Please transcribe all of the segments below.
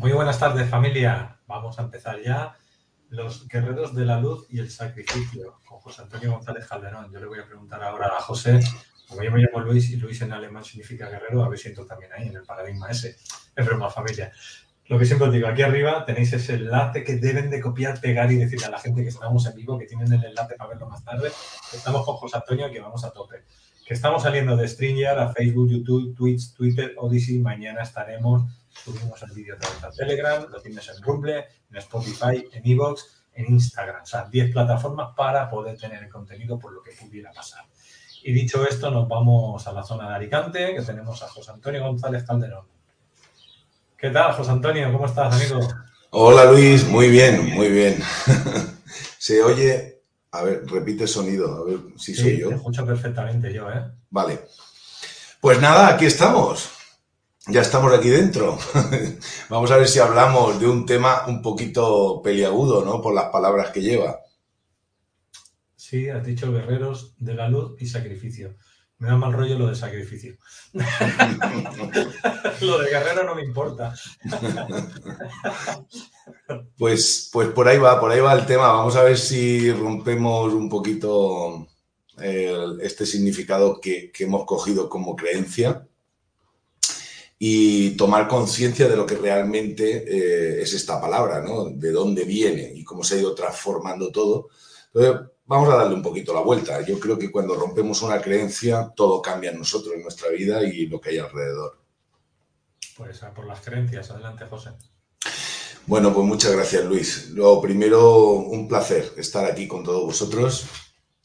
Muy buenas tardes familia. Vamos a empezar ya. Los guerreros de la luz y el sacrificio con José Antonio González Calderón. Yo le voy a preguntar ahora a José, como yo me llamo Luis y Luis en alemán significa guerrero, a ver si entro también ahí en el paradigma ese. Es broma familia. Lo que siempre os digo, aquí arriba tenéis ese enlace que deben de copiar, pegar y decirle a la gente que estamos en vivo, que tienen el enlace para verlo más tarde. Estamos con José Antonio que vamos a tope. Que estamos saliendo de StreamYard a Facebook, YouTube, Twitch, Twitter, Odyssey. Mañana estaremos subimos el vídeo a Telegram, lo tienes en Rumble, en Spotify, en Evox, en Instagram. O sea, 10 plataformas para poder tener el contenido por lo que pudiera pasar. Y dicho esto, nos vamos a la zona de Alicante, que tenemos a José Antonio González Calderón. ¿Qué tal, José Antonio? ¿Cómo estás, amigo? Hola, Luis. Muy bien, muy bien. Se oye... A ver, repite sonido, a ver si soy yo. Te escucho perfectamente yo, ¿eh? Vale. Pues nada, aquí estamos ya estamos aquí dentro. Vamos a ver si hablamos de un tema un poquito peliagudo, ¿no? Por las palabras que lleva. Sí, has dicho guerreros de la luz y sacrificio. Me da mal rollo lo de sacrificio. lo de guerrero no me importa. pues, pues por ahí va, por ahí va el tema. Vamos a ver si rompemos un poquito este significado que hemos cogido como creencia y tomar conciencia de lo que realmente eh, es esta palabra, ¿no? De dónde viene y cómo se ha ido transformando todo. Entonces, vamos a darle un poquito la vuelta. Yo creo que cuando rompemos una creencia, todo cambia en nosotros, en nuestra vida y lo que hay alrededor. Pues por las creencias. Adelante, José. Bueno, pues muchas gracias, Luis. Lo primero, un placer estar aquí con todos vosotros,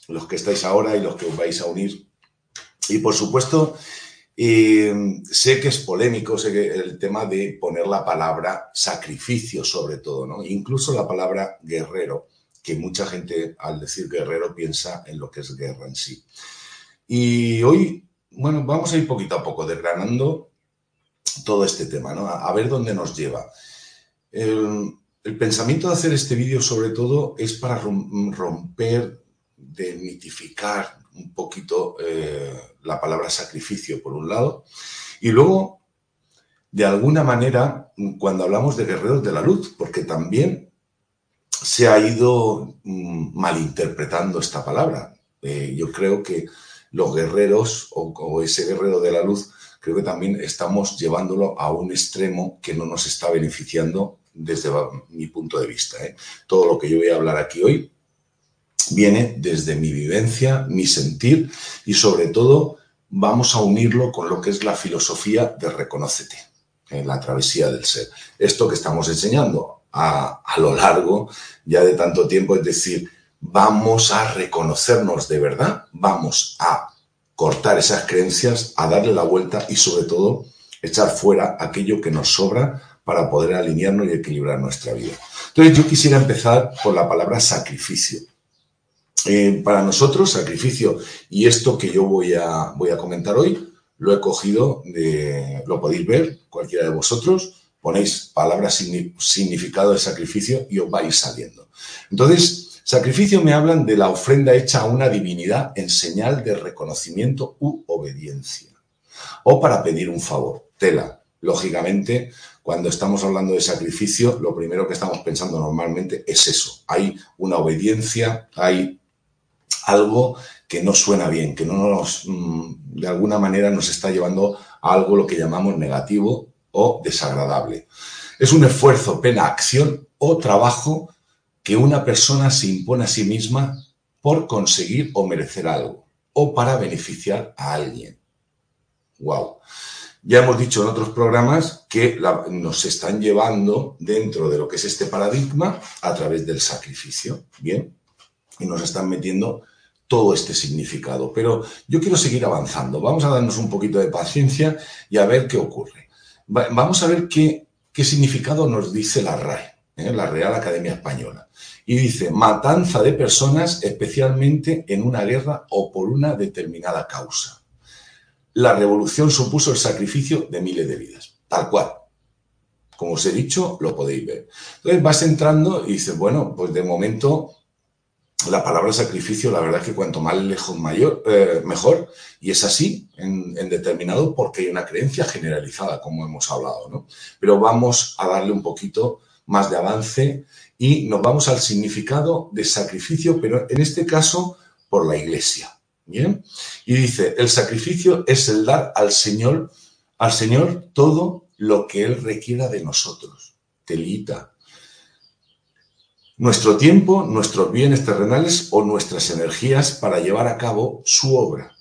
los que estáis ahora y los que os vais a unir. Y por supuesto, y sé que es polémico, el tema de poner la palabra sacrificio sobre todo. Incluso la palabra guerrero, que mucha gente al decir guerrero piensa en lo que es guerra en sí. Y hoy, bueno, vamos a ir poquito a poco desgranando todo este tema, ¿no? A, ver dónde nos lleva. El, el pensamiento de hacer este vídeo sobre todo es para romper, demitificar, un poquito eh, la palabra sacrificio, por un lado, y luego, de alguna manera, cuando hablamos de guerreros de la luz, porque también se ha ido mm, malinterpretando esta palabra. Eh, yo creo que los guerreros o, ese guerrero de la luz, creo que también estamos llevándolo a un extremo que no nos está beneficiando desde mi punto de vista. ¿eh? Todo lo que yo voy a hablar aquí hoy viene desde mi vivencia, mi sentir y sobre todo vamos a unirlo con lo que es la filosofía de reconócete, en la travesía del ser. Esto que estamos enseñando a, a lo largo ya de tanto tiempo, es decir, vamos a reconocernos de verdad, vamos a cortar esas creencias, a darle la vuelta y sobre todo echar fuera aquello que nos sobra para poder alinearnos y equilibrar nuestra vida. Entonces yo quisiera empezar por la palabra sacrificio. Eh, para nosotros, sacrificio, y esto que yo voy a, voy a comentar hoy, lo he cogido, de, lo podéis ver, cualquiera de vosotros, ponéis palabra significado de sacrificio y os vais saliendo. Entonces, sacrificio me hablan de la ofrenda hecha a una divinidad en señal de reconocimiento u obediencia. O para pedir un favor, tela. Lógicamente, cuando estamos hablando de sacrificio, lo primero que estamos pensando normalmente es eso. Hay una obediencia, hay algo que no suena bien, que no nos, mm, de alguna manera nos está llevando a algo lo que llamamos negativo o desagradable. Es un esfuerzo, pena, acción o trabajo que una persona se impone a sí misma por conseguir o merecer algo o para beneficiar a alguien. Wow. Ya hemos dicho en otros programas que nos están llevando dentro de lo que es este paradigma a través del sacrificio, ¿bien? Y nos están metiendo todo este significado. Pero yo quiero seguir avanzando. Vamos a darnos un poquito de paciencia y a ver qué ocurre. Vamos a ver qué, qué significado nos dice la RAE, ¿eh? la Real Academia Española. Y dice, matanza de personas, especialmente en una guerra o por una determinada causa la revolución supuso el sacrificio de miles de vidas, tal cual. Como os he dicho, lo podéis ver. Entonces vas entrando y dices, bueno, pues de momento la palabra sacrificio, la verdad es que cuanto más lejos mayor, eh, mejor, y es así en, determinado porque hay una creencia generalizada, como hemos hablado, ¿no? Pero vamos a darle un poquito más de avance y nos vamos al significado de sacrificio, pero en este caso por la iglesia. Bien. Y dice, el sacrificio es el dar al Señor, al Señor todo lo que Él requiera de nosotros. Telita. Nuestro tiempo, nuestros bienes terrenales o nuestras energías para llevar a cabo su obra.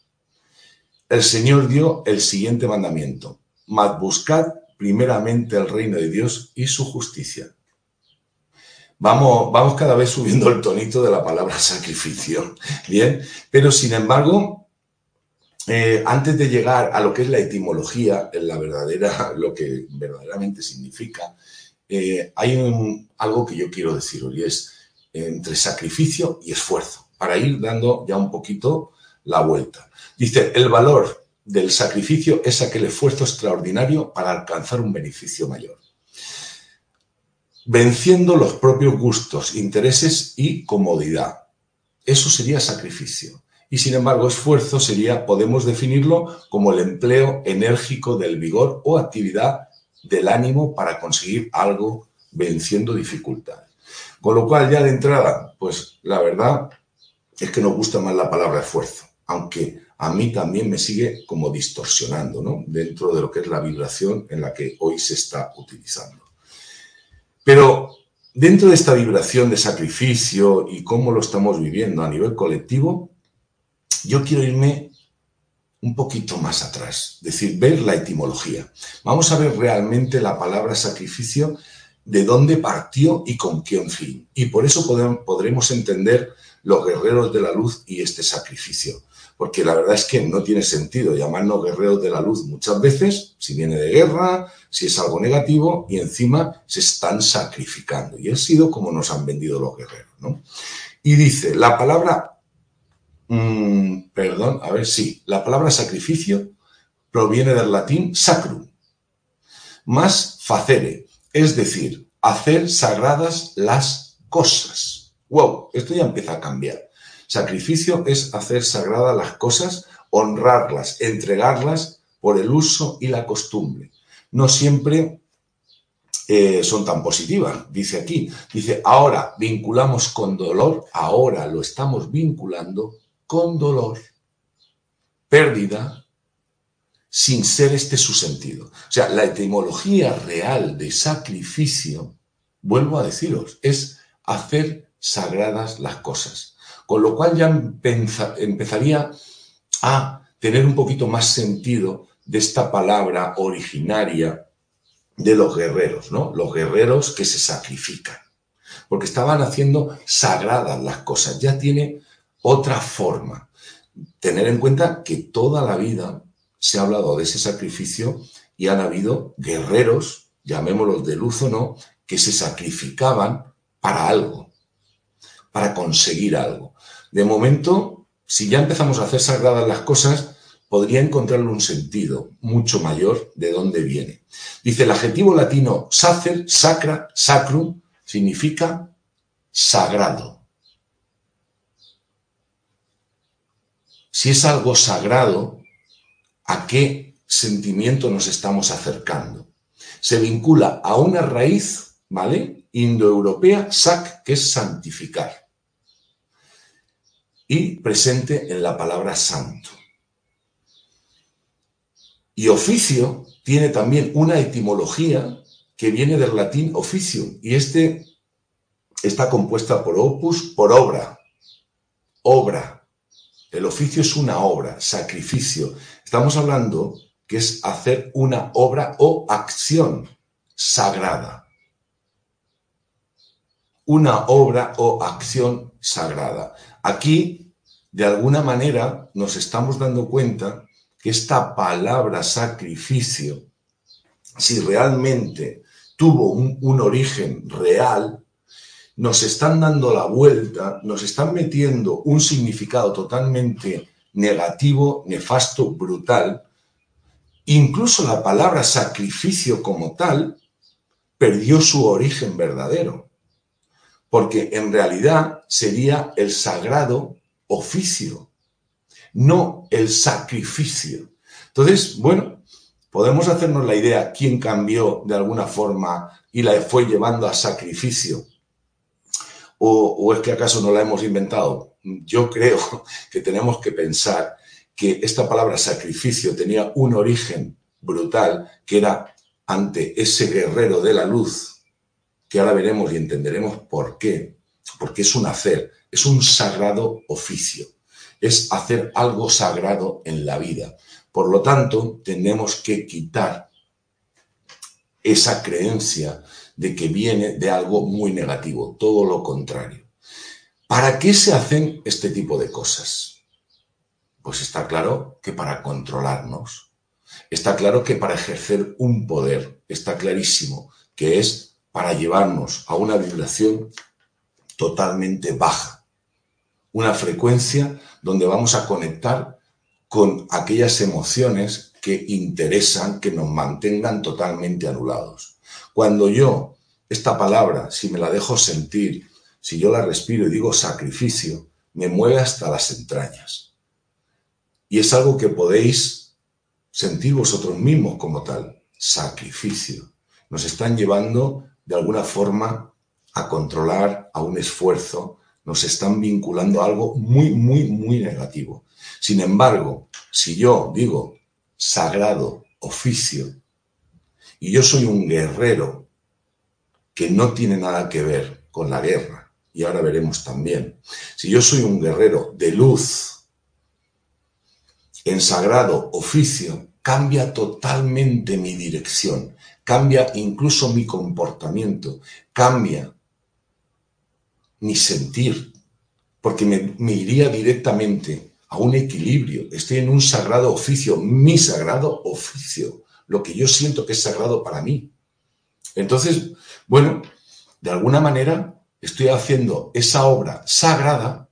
El Señor dio el siguiente mandamiento. Mas buscad primeramente el reino de Dios y su justicia Vamos, vamos cada vez subiendo el tonito de la palabra sacrificio, ¿bien? Pero sin embargo, eh, antes de llegar a lo que es la etimología, en la verdadera, lo que verdaderamente significa, eh, hay algo que yo quiero decir hoy, es entre sacrificio y esfuerzo, para ir dando ya un poquito la vuelta. Dice, el valor del sacrificio es aquel esfuerzo extraordinario para alcanzar un beneficio mayor venciendo los propios gustos, intereses y comodidad. Eso sería sacrificio. Y sin embargo, esfuerzo sería, podemos definirlo como el empleo enérgico del vigor o actividad del ánimo para conseguir algo venciendo dificultades. Con lo cual, ya de entrada, pues la verdad es que nos gusta más la palabra esfuerzo, aunque a mí también me sigue como distorsionando, ¿no? Dentro de lo que es la vibración en la que hoy se está utilizando. Pero dentro de esta vibración de sacrificio y cómo lo estamos viviendo a nivel colectivo, yo quiero irme un poquito más atrás, es decir, ver la etimología. Vamos a ver realmente la palabra sacrificio, de dónde partió y con qué fin. Y por eso podremos entender los guerreros de la luz y este sacrificio porque la verdad es que no tiene sentido llamarnos guerreros de la luz muchas veces, si viene de guerra, si es algo negativo, y encima se están sacrificando. Y ha sido como nos han vendido los guerreros. ¿no? Y dice, la palabra, mm, perdón, a ver, sí, la palabra sacrificio proviene del latín sacrum, más facere, es decir, hacer sagradas las cosas. Wow, esto ya empieza a cambiar. Sacrificio es hacer sagradas las cosas, honrarlas, entregarlas por el uso y la costumbre. No siempre eh, son tan positivas, dice aquí. Dice, ahora vinculamos con dolor, ahora lo estamos vinculando con dolor, pérdida, sin ser este su sentido. O sea, la etimología real de sacrificio, vuelvo a deciros, es hacer sagradas las cosas con lo cual ya empezaría a tener un poquito más sentido de esta palabra originaria de los guerreros, ¿no? Los guerreros que se sacrifican. Porque estaban haciendo sagradas las cosas, ya tiene otra forma. Tener en cuenta que toda la vida se ha hablado de ese sacrificio y han habido guerreros, llamémoslos de luz o no, que se sacrificaban para algo, para conseguir algo. De momento, si ya empezamos a hacer sagradas las cosas, podría encontrarle un sentido mucho mayor de dónde viene. Dice el adjetivo latino sacer, sacra, sacrum, significa sagrado. Si es algo sagrado, ¿a qué sentimiento nos estamos acercando? Se vincula a una raíz, ¿vale? Indoeuropea, sac, que es santificar y presente en la palabra santo. Y oficio tiene también una etimología que viene del latín oficio y este está compuesta por opus, por obra. Obra. El oficio es una obra, sacrificio. Estamos hablando que es hacer una obra o acción sagrada. Una obra o acción sagrada. Aquí, de alguna manera, nos estamos dando cuenta que esta palabra sacrificio, si realmente tuvo un, un origen real, nos están dando la vuelta, nos están metiendo un significado totalmente negativo, nefasto, brutal. Incluso la palabra sacrificio como tal perdió su origen verdadero, porque en realidad sería el sagrado oficio, no el sacrificio. Entonces, bueno, podemos hacernos la idea quién cambió de alguna forma y la fue llevando a sacrificio ¿O, es que acaso no la hemos inventado? Yo creo que tenemos que pensar que esta palabra sacrificio tenía un origen brutal, que era ante ese guerrero de la luz, que ahora veremos y entenderemos por qué, porque es un hacer, es un sagrado oficio, es hacer algo sagrado en la vida. Por lo tanto, tenemos que quitar esa creencia de que viene de algo muy negativo, todo lo contrario. ¿Para qué se hacen este tipo de cosas? Pues está claro que para controlarnos. Está claro que para ejercer un poder. Está clarísimo que es para llevarnos a una vibración totalmente baja. Una frecuencia donde vamos a conectar con aquellas emociones que interesan que nos mantengan totalmente anulados. Cuando yo, esta palabra, si me la dejo sentir, si yo la respiro y digo sacrificio, me mueve hasta las entrañas. Y es algo que podéis sentir vosotros mismos como tal, sacrificio. Nos están llevando de alguna forma a controlar, a un esfuerzo, nos están vinculando a algo muy, muy, muy negativo. Sin embargo, si yo digo sagrado, oficio, y yo soy un guerrero que no tiene nada que ver con la guerra. Y ahora veremos también. Si yo soy un guerrero de luz, en sagrado oficio, cambia totalmente mi dirección, cambia incluso mi comportamiento, cambia mi sentir, porque me, me, iría directamente a un equilibrio. Estoy en un sagrado oficio, mi sagrado oficio lo que yo siento que es sagrado para mí. Entonces, bueno, de alguna manera estoy haciendo esa obra sagrada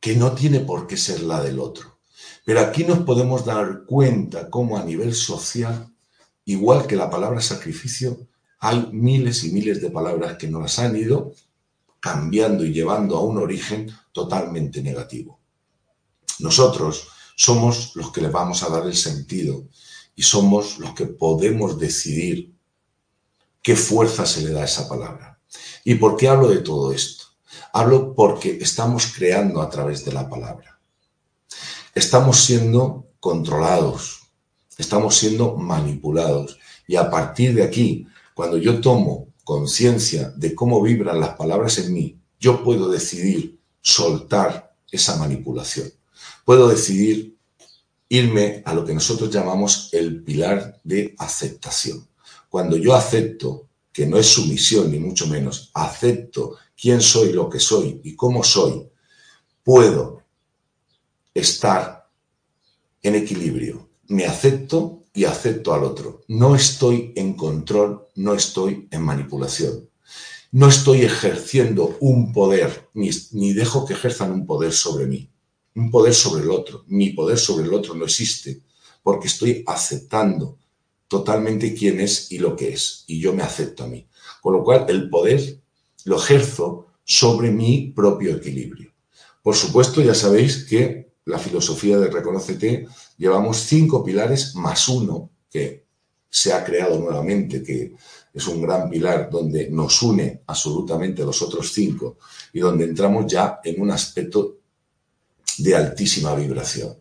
que no tiene por qué ser la del otro. Pero aquí nos podemos dar cuenta cómo a nivel social, igual que la palabra sacrificio, hay miles y miles de palabras que nos han ido cambiando y llevando a un origen totalmente negativo. Nosotros somos los que le vamos a dar el sentido y somos los que podemos decidir qué fuerza se le da a esa palabra. ¿Y por qué hablo de todo esto? Hablo porque estamos creando a través de la palabra. Estamos siendo controlados, estamos siendo manipulados y a partir de aquí, cuando yo tomo conciencia de cómo vibran las palabras en mí, yo puedo decidir soltar esa manipulación. Puedo decidir irme a lo que nosotros llamamos el pilar de aceptación. Cuando yo acepto, que no es sumisión ni mucho menos, acepto quién soy, lo que soy y cómo soy, puedo estar en equilibrio. Me acepto y acepto al otro. No estoy en control, no estoy en manipulación. No estoy ejerciendo un poder, ni, ni dejo que ejerzan un poder sobre mí un poder sobre el otro. Mi poder sobre el otro no existe porque estoy aceptando totalmente quién es y lo que es. Y yo me acepto a mí. Con lo cual, el poder lo ejerzo sobre mi propio equilibrio. Por supuesto, ya sabéis que la filosofía de Reconocete llevamos cinco pilares más uno que se ha creado nuevamente, que es un gran pilar donde nos une absolutamente los otros cinco y donde entramos ya en un aspecto de altísima vibración.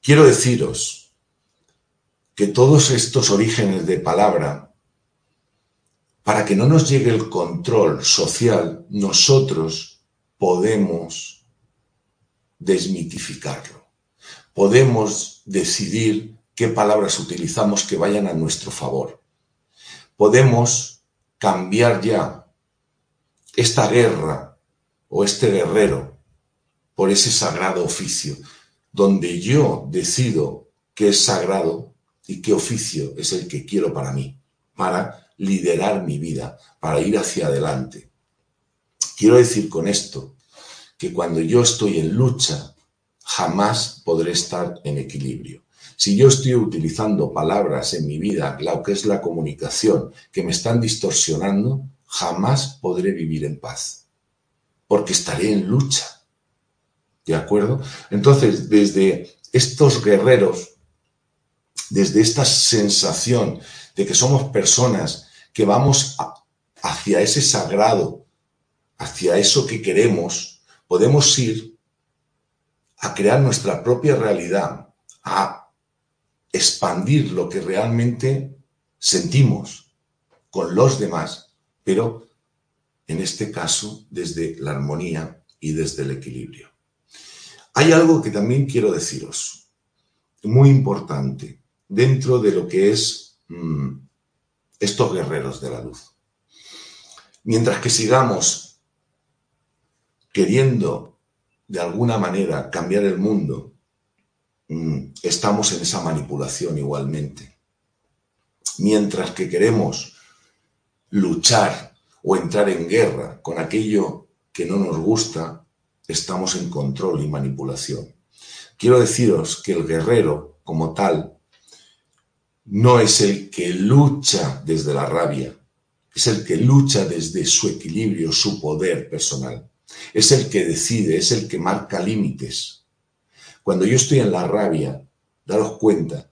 Quiero deciros que todos estos orígenes de palabra, para que no nos llegue el control social, nosotros podemos desmitificarlo. podemos decidir qué palabras utilizamos que vayan a nuestro favor. Podemos cambiar ya esta guerra o este guerrero por ese sagrado oficio, donde yo decido qué es sagrado y qué oficio es el que quiero para mí, para liderar mi vida, para ir hacia adelante. Quiero decir con esto que cuando yo estoy en lucha, jamás podré estar en equilibrio. Si yo estoy utilizando palabras en mi vida, lo que es la comunicación, que me están distorsionando, jamás podré vivir en paz, porque estaré en lucha. ¿De acuerdo? Entonces, desde estos guerreros, desde esta sensación de que somos personas que vamos hacia ese sagrado, hacia eso que queremos, podemos ir a crear nuestra propia realidad, a expandir lo que realmente sentimos con los demás, pero en este caso desde la armonía y desde el equilibrio. Hay algo que también quiero deciros, muy importante, dentro de lo que es mm, estos guerreros de la luz. Mientras que sigamos queriendo de alguna manera cambiar el mundo, mm, estamos en esa manipulación igualmente. Mientras que queremos luchar o entrar en guerra con aquello que no nos gusta, estamos en control y manipulación. Quiero deciros que el guerrero, como tal, no es el que lucha desde la rabia, es el que lucha desde su equilibrio, su poder personal. Es el que decide, es el que marca límites. Cuando yo estoy en la rabia, daros cuenta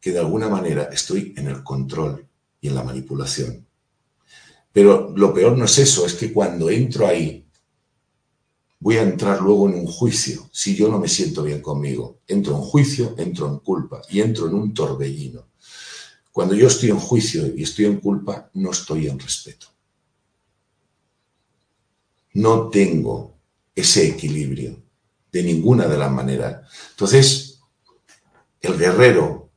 que de alguna manera estoy en el control y en la manipulación. Pero lo peor no es eso, es que cuando entro ahí, voy a entrar luego en un juicio si yo no me siento bien conmigo. Entro en juicio, entro en culpa y entro en un torbellino. Cuando yo estoy en juicio y estoy en culpa, no estoy en respeto no tengo ese equilibrio de ninguna de las maneras. Entonces, el guerrero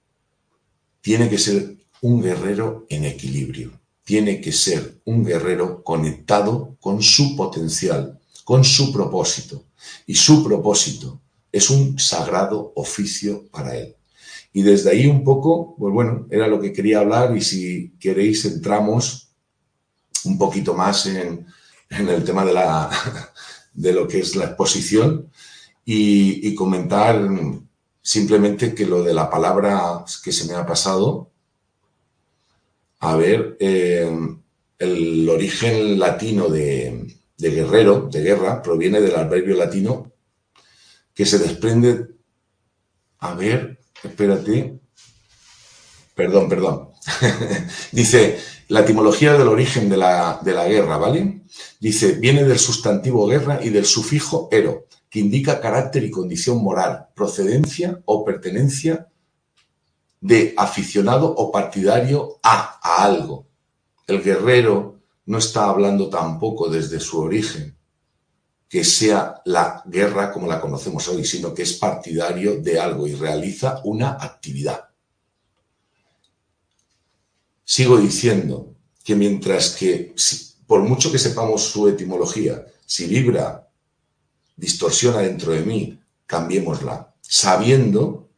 tiene que ser un guerrero en equilibrio, tiene que ser un guerrero conectado con su potencial, con su propósito. Y su propósito es un sagrado oficio para él. Y desde ahí un poco, pues bueno, era lo que quería hablar y si queréis entramos un poquito más en, el tema de, la, de lo que es la exposición y, comentar simplemente que lo de la palabra que se me ha pasado, a ver, eh, el origen latino de, de guerrero, de guerra, proviene del adverbio latino que se desprende, a ver, espérate, perdón, perdón, dice, la etimología del origen de la, de la guerra, ¿vale? Dice, viene del sustantivo guerra y del sufijo ero, que indica carácter y condición moral, procedencia o pertenencia de aficionado o partidario a, a algo. El guerrero no está hablando tampoco desde su origen, que sea la guerra como la conocemos hoy, sino que es partidario de algo y realiza una actividad. Sigo diciendo que mientras que, por mucho que sepamos su etimología, si vibra, distorsiona dentro de mí, cambiémosla, sabiendo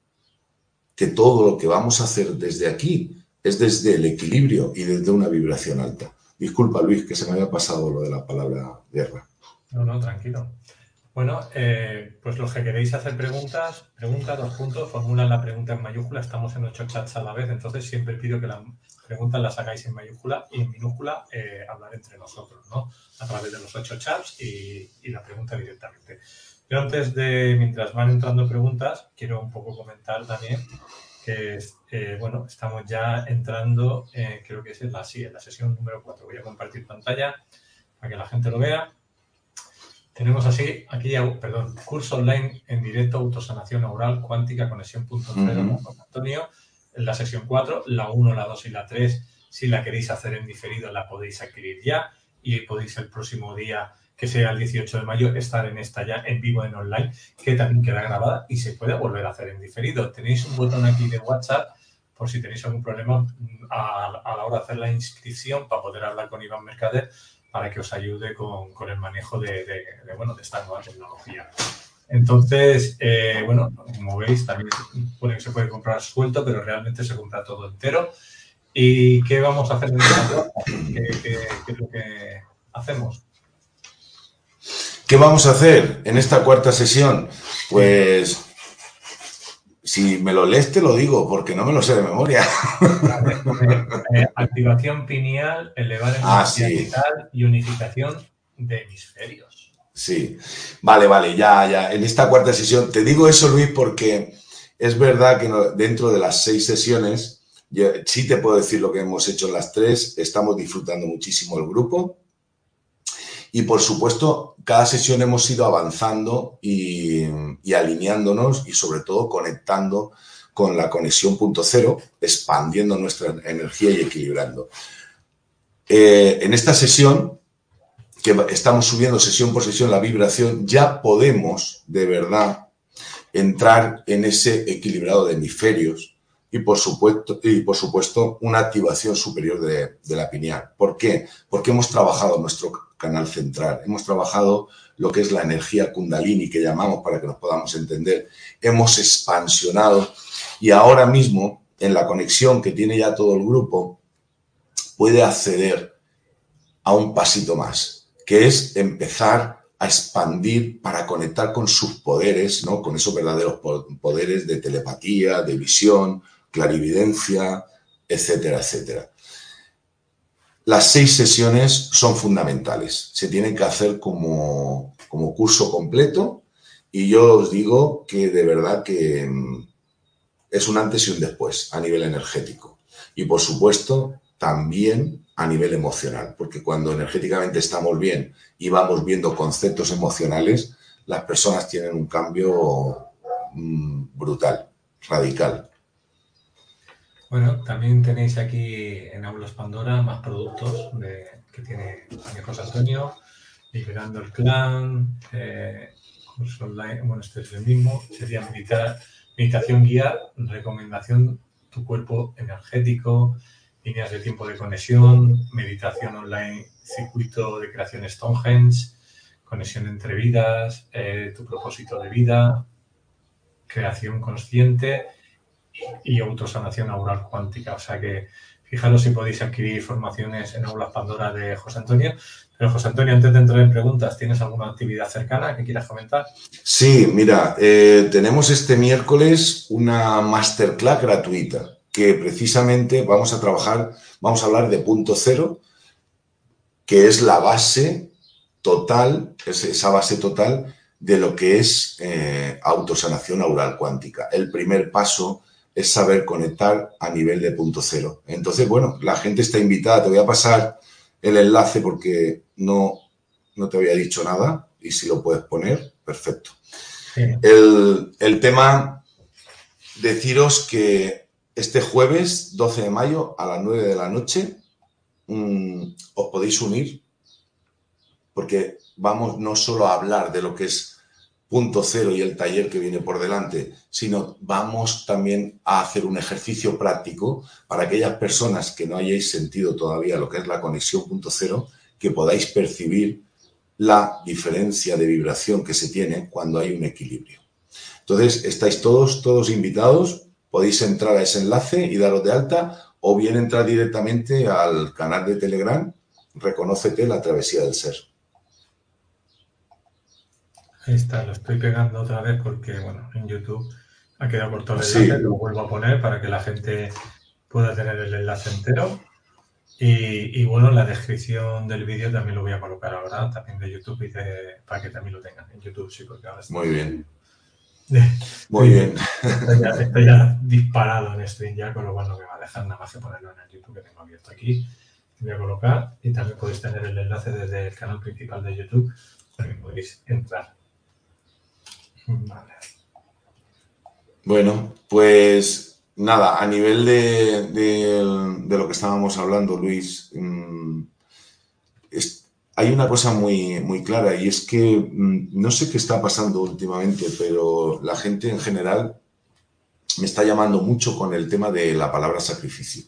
que todo lo que vamos a hacer desde aquí es desde el equilibrio y desde una vibración alta. Disculpa, Luis, que se me había pasado lo de la palabra guerra. No, no, tranquilo. Bueno, eh, pues los que queréis hacer preguntas, preguntas, dos puntos, formulan la pregunta en mayúscula, estamos en ocho chats a la vez, entonces siempre pido que las preguntas las hagáis en mayúscula y en minúscula eh, hablar entre nosotros, ¿no? A través de los ocho chats y, la pregunta directamente. Pero antes de, mientras van entrando preguntas, quiero un poco comentar también eh, bueno, estamos ya entrando, creo que es en la, sí, en la sesión número 4. Voy a compartir pantalla para que la gente lo vea. Tenemos así, aquí, perdón, curso online en directo, autosanación oral, cuántica, conexión punto cero con Antonio. En la sesión 4, la 1, la 2 y la 3, si la queréis hacer en diferido, la podéis adquirir ya y podéis el próximo día que sea el 18 de mayo, estar en esta ya en vivo en online, que también queda grabada y se puede volver a hacer en diferido. Tenéis un botón aquí de WhatsApp por si tenéis algún problema mm, a, la hora de hacer la inscripción para poder hablar con Iván Mercader para que os ayude con, el manejo de, bueno, de esta nueva tecnología. Entonces, eh, bueno, como veis, también se puede comprar suelto, pero realmente se compra todo entero. ¿Y qué vamos a hacer en esta ¿Qué, qué es lo que hacemos? ¿Qué vamos a hacer en esta cuarta sesión? Pues si me lo lees, te lo digo, porque no me lo sé de memoria. Eh, activación pineal, elevar el ah, y unificación de hemisferios. Sí, vale, vale, ya, ya. En esta cuarta sesión, te digo eso, Luis, porque es verdad que dentro de las seis sesiones, sí te puedo decir lo que hemos hecho en las tres, estamos disfrutando muchísimo el grupo. Y por supuesto, cada sesión hemos ido avanzando y, alineándonos y sobre todo conectando con la conexión punto cero, expandiendo nuestra energía y equilibrando. Eh, en esta sesión, que estamos subiendo sesión por sesión la vibración, ya podemos de verdad entrar en ese equilibrado de hemisferios y por supuesto, y por supuesto una activación superior de, de la pineal. ¿Por qué? Porque hemos trabajado nuestro canal central. Hemos trabajado lo que es la energía kundalini que llamamos para que nos podamos entender. Hemos expansionado y ahora mismo en la conexión que tiene ya todo el grupo puede acceder a un pasito más, que es empezar a expandir para conectar con sus poderes, ¿no? con esos verdaderos poderes de telepatía, de visión, clarividencia, etcétera, etcétera. Las seis sesiones son fundamentales, se tienen que hacer como, curso completo y yo os digo que de verdad que mm, es un antes y un después a nivel energético y por supuesto también a nivel emocional, porque cuando energéticamente estamos bien y vamos viendo conceptos emocionales, las personas tienen un cambio mm, brutal, radical. Bueno, también tenéis aquí en Aulas Pandora más productos que tiene José Antonio, Liberando el Clan, eh, curso online, bueno, este es el mismo, sería meditar, meditación guía, recomendación, tu cuerpo energético, líneas de tiempo de conexión, meditación online, circuito de creación Stonehenge, conexión entre vidas, eh, tu propósito de vida, creación consciente y autosanación aural cuántica. O sea que fijaros si podéis adquirir formaciones en Aulas Pandora de José Antonio. Pero José Antonio, antes de entrar en preguntas, ¿tienes alguna actividad cercana que quieras comentar? Sí, mira, eh, tenemos este miércoles una masterclass gratuita que precisamente vamos a trabajar, vamos a hablar de punto cero, que es la base total, es esa base total de lo que es eh, autosanación aural cuántica. El primer paso es saber conectar a nivel de punto cero. Entonces, bueno, la gente está invitada. Te voy a pasar el enlace porque no, no te había dicho nada y si lo puedes poner, perfecto. El, tema, deciros que este jueves 12 de mayo a las 9 de la noche mm, os podéis unir porque vamos no solo a hablar de lo que es punto cero y el taller que viene por delante, sino vamos también a hacer un ejercicio práctico para aquellas personas que no hayáis sentido todavía lo que es la conexión punto cero, que podáis percibir la diferencia de vibración que se tiene cuando hay un equilibrio. Entonces, estáis todos, todos invitados, podéis entrar a ese enlace y daros de alta o bien entrar directamente al canal de Telegram, Reconócete la travesía del ser. Ahí está, lo estoy pegando otra vez porque, bueno, en YouTube ha quedado corto el enlace, lo vuelvo a poner para que la gente pueda tener el enlace entero. Y, bueno, en la descripción del vídeo también lo voy a colocar ahora, también de YouTube, y para que también lo tengan en YouTube, sí, porque ahora Muy bien. Muy bien. Estoy ya, disparado en stream ya, con lo cual no me va a dejar nada más que ponerlo en el YouTube que tengo abierto aquí. Voy a colocar y también podéis tener el enlace desde el canal principal de YouTube, también podéis entrar. Bueno, pues nada, a nivel de, lo que estábamos hablando, Luis, mm, hay una cosa muy, clara y es que mm, no sé qué está pasando últimamente, pero la gente en general me está llamando mucho con el tema de la palabra sacrificio.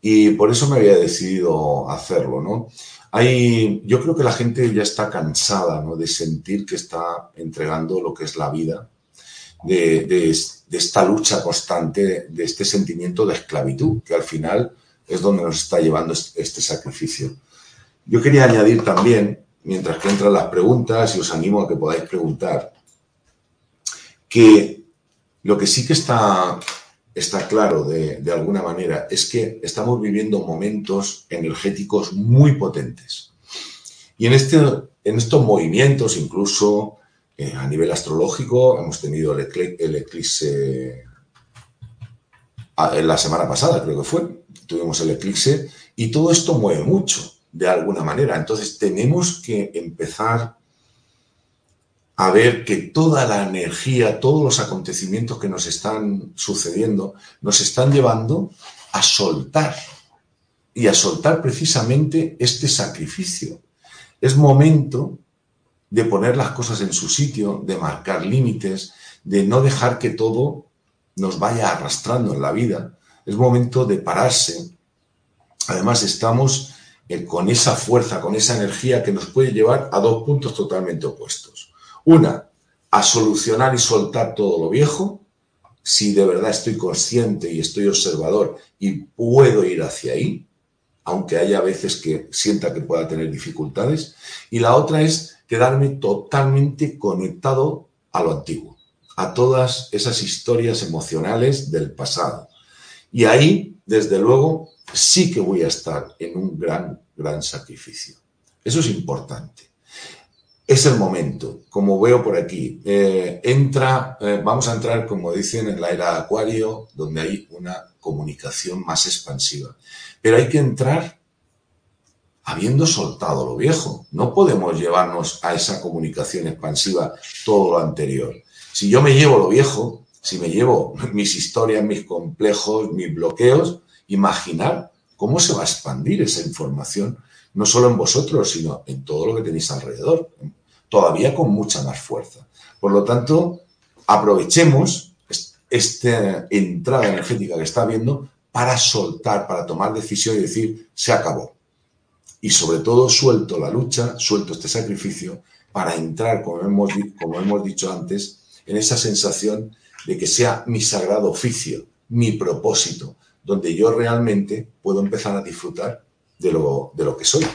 Y por eso me había decidido hacerlo, ¿no? Hay, yo creo que la gente ya está cansada ¿no? de sentir que está entregando lo que es la vida, de, de, de esta lucha constante, de este sentimiento de esclavitud, que al final es donde nos está llevando este sacrificio. Yo quería añadir también, mientras que entran las preguntas, y os animo a que podáis preguntar, que lo que sí que está, está claro de, de alguna manera es que estamos viviendo momentos energéticos muy potentes. Y en, este, en estos movimientos, incluso eh, a nivel astrológico, hemos tenido el, el eclipse la semana pasada, creo que fue, tuvimos el eclipse, y todo esto mueve mucho, de alguna manera. Entonces tenemos que empezar a ver que toda la energía, todos los acontecimientos que nos están sucediendo, nos están llevando a soltar y a soltar precisamente este sacrificio. Es momento de poner las cosas en su sitio, de marcar límites, de no dejar que todo nos vaya arrastrando en la vida. Es momento de pararse. Además, estamos eh, con esa fuerza, con esa energía que nos puede llevar a dos puntos totalmente opuestos. Una, a solucionar y soltar todo lo viejo, si de verdad estoy consciente y estoy observador y puedo ir hacia ahí, aunque haya veces que sienta que pueda tener dificultades. Y la otra es quedarme totalmente conectado a lo antiguo a todas esas historias emocionales del pasado. Y ahí, desde luego, sí que voy a estar en un gran, gran sacrificio. Eso es importante. Es el momento, como veo por aquí. Eh, entra, eh, vamos a entrar, como dicen, en la era Acuario, donde hay una comunicación más expansiva. Pero hay que entrar habiendo soltado lo viejo. No podemos llevarnos a esa comunicación expansiva todo lo anterior. Si yo me llevo lo viejo, si me llevo mis historias, mis complejos, mis bloqueos, imaginar cómo se va a expandir esa información, no solo en vosotros, sino en todo lo que tenéis alrededor, todavía con mucha más fuerza. Por lo tanto, aprovechemos esta entrada energética que está habiendo para soltar, para tomar decisión y decir, se acabó. Y sobre todo, suelto la lucha, suelto este sacrificio para entrar, como hemos, como hemos dicho antes, en esa sensación de que sea mi sagrado oficio, mi propósito, donde yo realmente puedo empezar a disfrutar de lo, de lo que soy.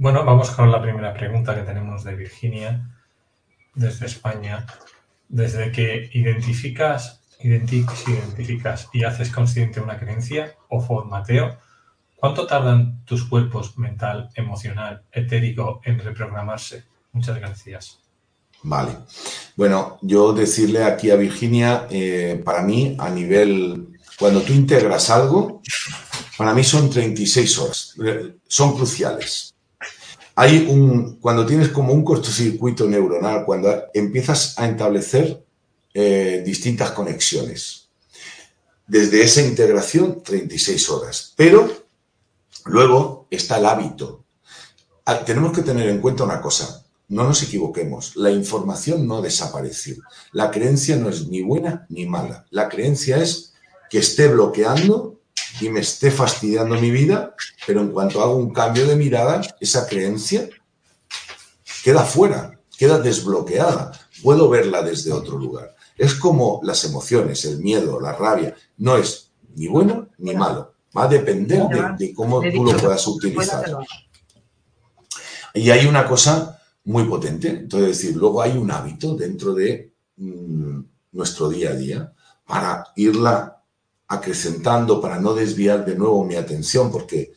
Bueno, vamos con la primera pregunta que tenemos de Virginia, desde España. Desde que identificas, identificas y haces consciente una creencia o formateo, ¿cuánto tardan tus cuerpos mental, emocional, etérico en reprogramarse? Muchas gracias. Vale. Bueno, yo decirle aquí a Virginia, eh, para mí, a nivel, cuando tú integras algo, para mí son 36 horas, son cruciales. Hay un, cuando tienes como un cortocircuito neuronal, cuando empiezas a establecer eh, distintas conexiones. Desde esa integración, 36 horas. Pero luego está el hábito. Ah, tenemos que tener en cuenta una cosa no nos equivoquemos, la información no desapareció. La creencia no es ni buena ni mala. La creencia es que esté bloqueando y me esté fastidiando mi vida, pero en cuanto hago un cambio de mirada, esa creencia queda fuera, queda desbloqueada. Puedo verla desde otro lugar. Es como las emociones, el miedo, la rabia. No es ni bueno ni malo. Va a depender de, de cómo tú lo puedas utilizar. Y hay una cosa muy potente. Entonces, decir, luego hay un hábito dentro de mm, nuestro día a día para irla acrecentando, para no desviar de nuevo mi atención, porque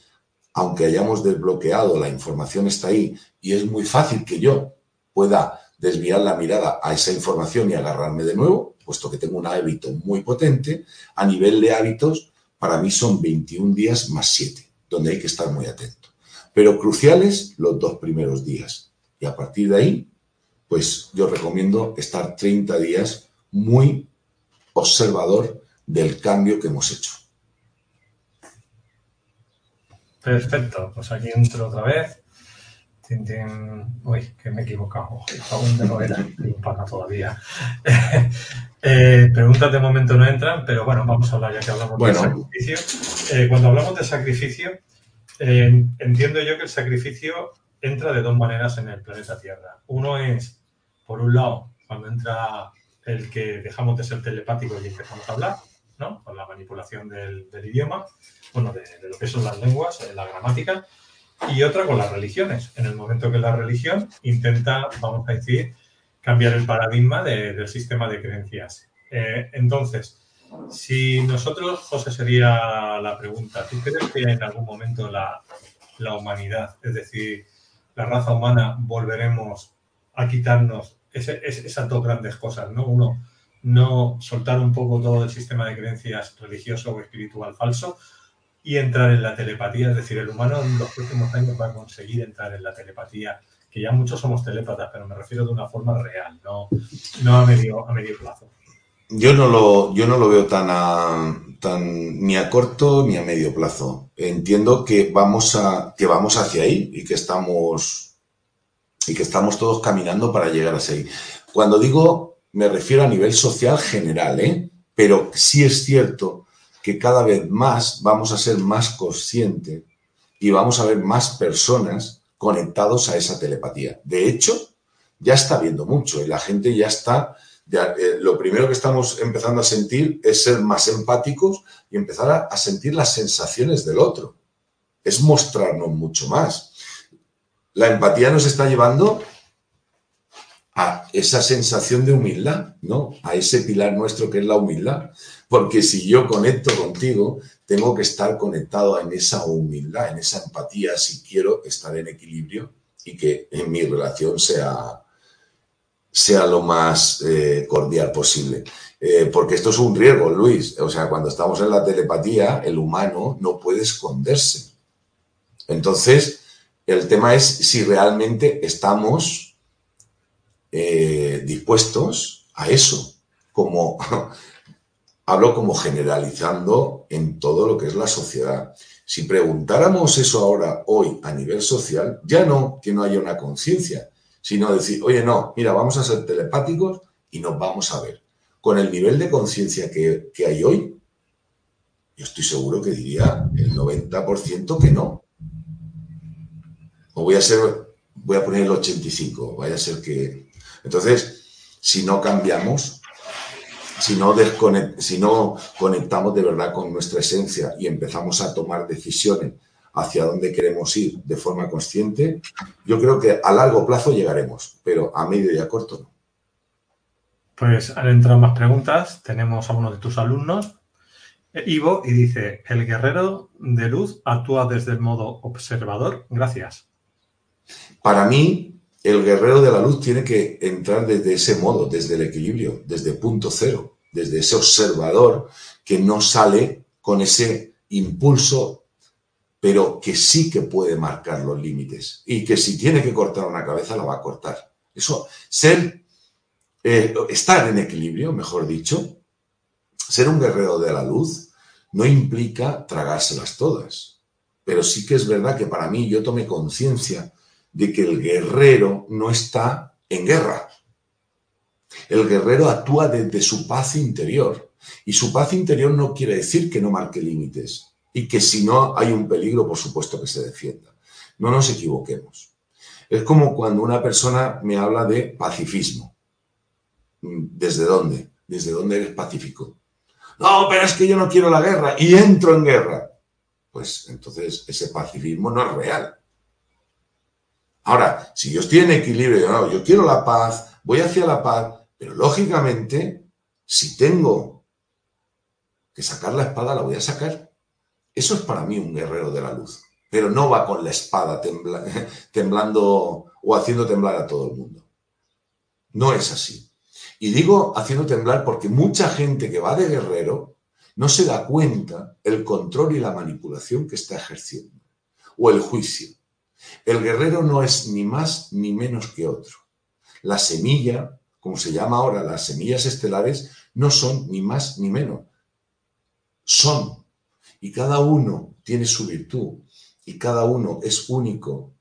aunque hayamos desbloqueado, la información está ahí y es muy fácil que yo pueda desviar la mirada a esa información y agarrarme de nuevo, puesto que tengo un hábito muy potente, a nivel de hábitos, para mí son 21 días más 7, donde hay que estar muy atento. Pero cruciales los dos primeros días. Y a partir de ahí, pues yo recomiendo estar 30 días muy observador del cambio que hemos hecho. Perfecto, pues aquí entro otra vez. Uy, que me he equivocado. Aún no era para todavía. eh, preguntas de momento no entran, pero bueno, vamos a hablar ya que hablamos del sacrificio. Eh, cuando hablamos de sacrificio, eh, entiendo yo que el sacrificio entra de dos maneras en el planeta Tierra. Uno es, por un lado, cuando entra el que dejamos de ser telepáticos y empezamos a hablar, Con la manipulación del, idioma, bueno, de, lo que son las lenguas, eh, la gramática, y otra con las religiones. En el momento que la religión intenta, vamos a decir, cambiar el paradigma del sistema de creencias. Eh, entonces, si nosotros, José, sería la pregunta, ¿tú crees que en algún momento la, humanidad, es decir, la raza humana, volveremos a quitarnos esas dos grandes cosas, ¿no? Uno, no soltar un poco todo el sistema de creencias religioso o espiritual falso y entrar en la telepatía. Es decir, el humano en los próximos años va a conseguir entrar en la telepatía, que ya muchos somos telépatas, pero me refiero de una forma real, no, no a, medio, a medio plazo. Yo no lo, yo no lo veo tan, a, tan ni a corto ni a medio plazo. Entiendo que vamos, a, que vamos hacia ahí y que estamos y que estamos todos caminando para llegar hacia ahí. Cuando digo, me refiero a nivel social general, ¿eh? pero sí es cierto que cada vez más vamos a ser más conscientes y vamos a ver más personas conectados a esa telepatía. De hecho, ya está viendo mucho y la gente ya está, eh, lo primero que estamos empezando a sentir es ser más empáticos y empezar a sentir las sensaciones del otro. Es mostrarnos mucho más. La empatía nos está llevando a esa sensación de humildad, ¿no? A ese pilar nuestro que es la humildad. Porque si yo conecto contigo, tengo que estar conectado en esa humildad, en esa empatía, si quiero estar en equilibrio y que en mi relación sea, sea lo más eh, cordial posible. Eh, porque esto es un riesgo, Luis. O sea, cuando estamos en la telepatía, el humano no puede esconderse. Entonces, el tema es si realmente estamos eh, dispuestos a eso, como hablo como generalizando en todo lo que es la sociedad. Si preguntáramos eso ahora, hoy, a nivel social, ya no que no haya una conciencia, sino decir, oye, no, mira, vamos a ser telepáticos y nos vamos a ver. Con el nivel de conciencia que, que hay hoy, yo estoy seguro que diría el 90% que no. O voy a ser, voy a poner el 85, vaya a ser que... Entonces, si no cambiamos, si no, si no conectamos de verdad con nuestra esencia y empezamos a tomar decisiones hacia dónde queremos ir de forma consciente, yo creo que a largo plazo llegaremos, pero a medio y a corto no. Pues han entrado más preguntas. Tenemos a uno de tus alumnos, Ivo, y dice, el guerrero de luz actúa desde el modo observador. Gracias. Para mí, el guerrero de la luz tiene que entrar desde ese modo, desde el equilibrio, desde punto cero, desde ese observador que no sale con ese impulso, pero que sí que puede marcar los límites y que si tiene que cortar una cabeza la va a cortar. Eso, ser, eh, estar en equilibrio, mejor dicho, ser un guerrero de la luz no implica tragárselas todas, pero sí que es verdad que para mí yo tomé conciencia de que el guerrero no está en guerra. El guerrero actúa desde su paz interior. Y su paz interior no quiere decir que no marque límites y que si no hay un peligro, por supuesto que se defienda. No nos equivoquemos. Es como cuando una persona me habla de pacifismo. ¿Desde dónde? ¿Desde dónde eres pacífico? No, pero es que yo no quiero la guerra y entro en guerra. Pues entonces ese pacifismo no es real. Ahora, si yo estoy en equilibrio, no, yo quiero la paz, voy hacia la paz, pero lógicamente, si tengo que sacar la espada, la voy a sacar. Eso es para mí un guerrero de la luz, pero no va con la espada temblando o haciendo temblar a todo el mundo. No es así. Y digo haciendo temblar porque mucha gente que va de guerrero no se da cuenta el control y la manipulación que está ejerciendo, o el juicio. El guerrero no es ni más ni menos que otro. La semilla, como se llama ahora, las semillas estelares, no son ni más ni menos. Son. Y cada uno tiene su virtud. y cada uno es único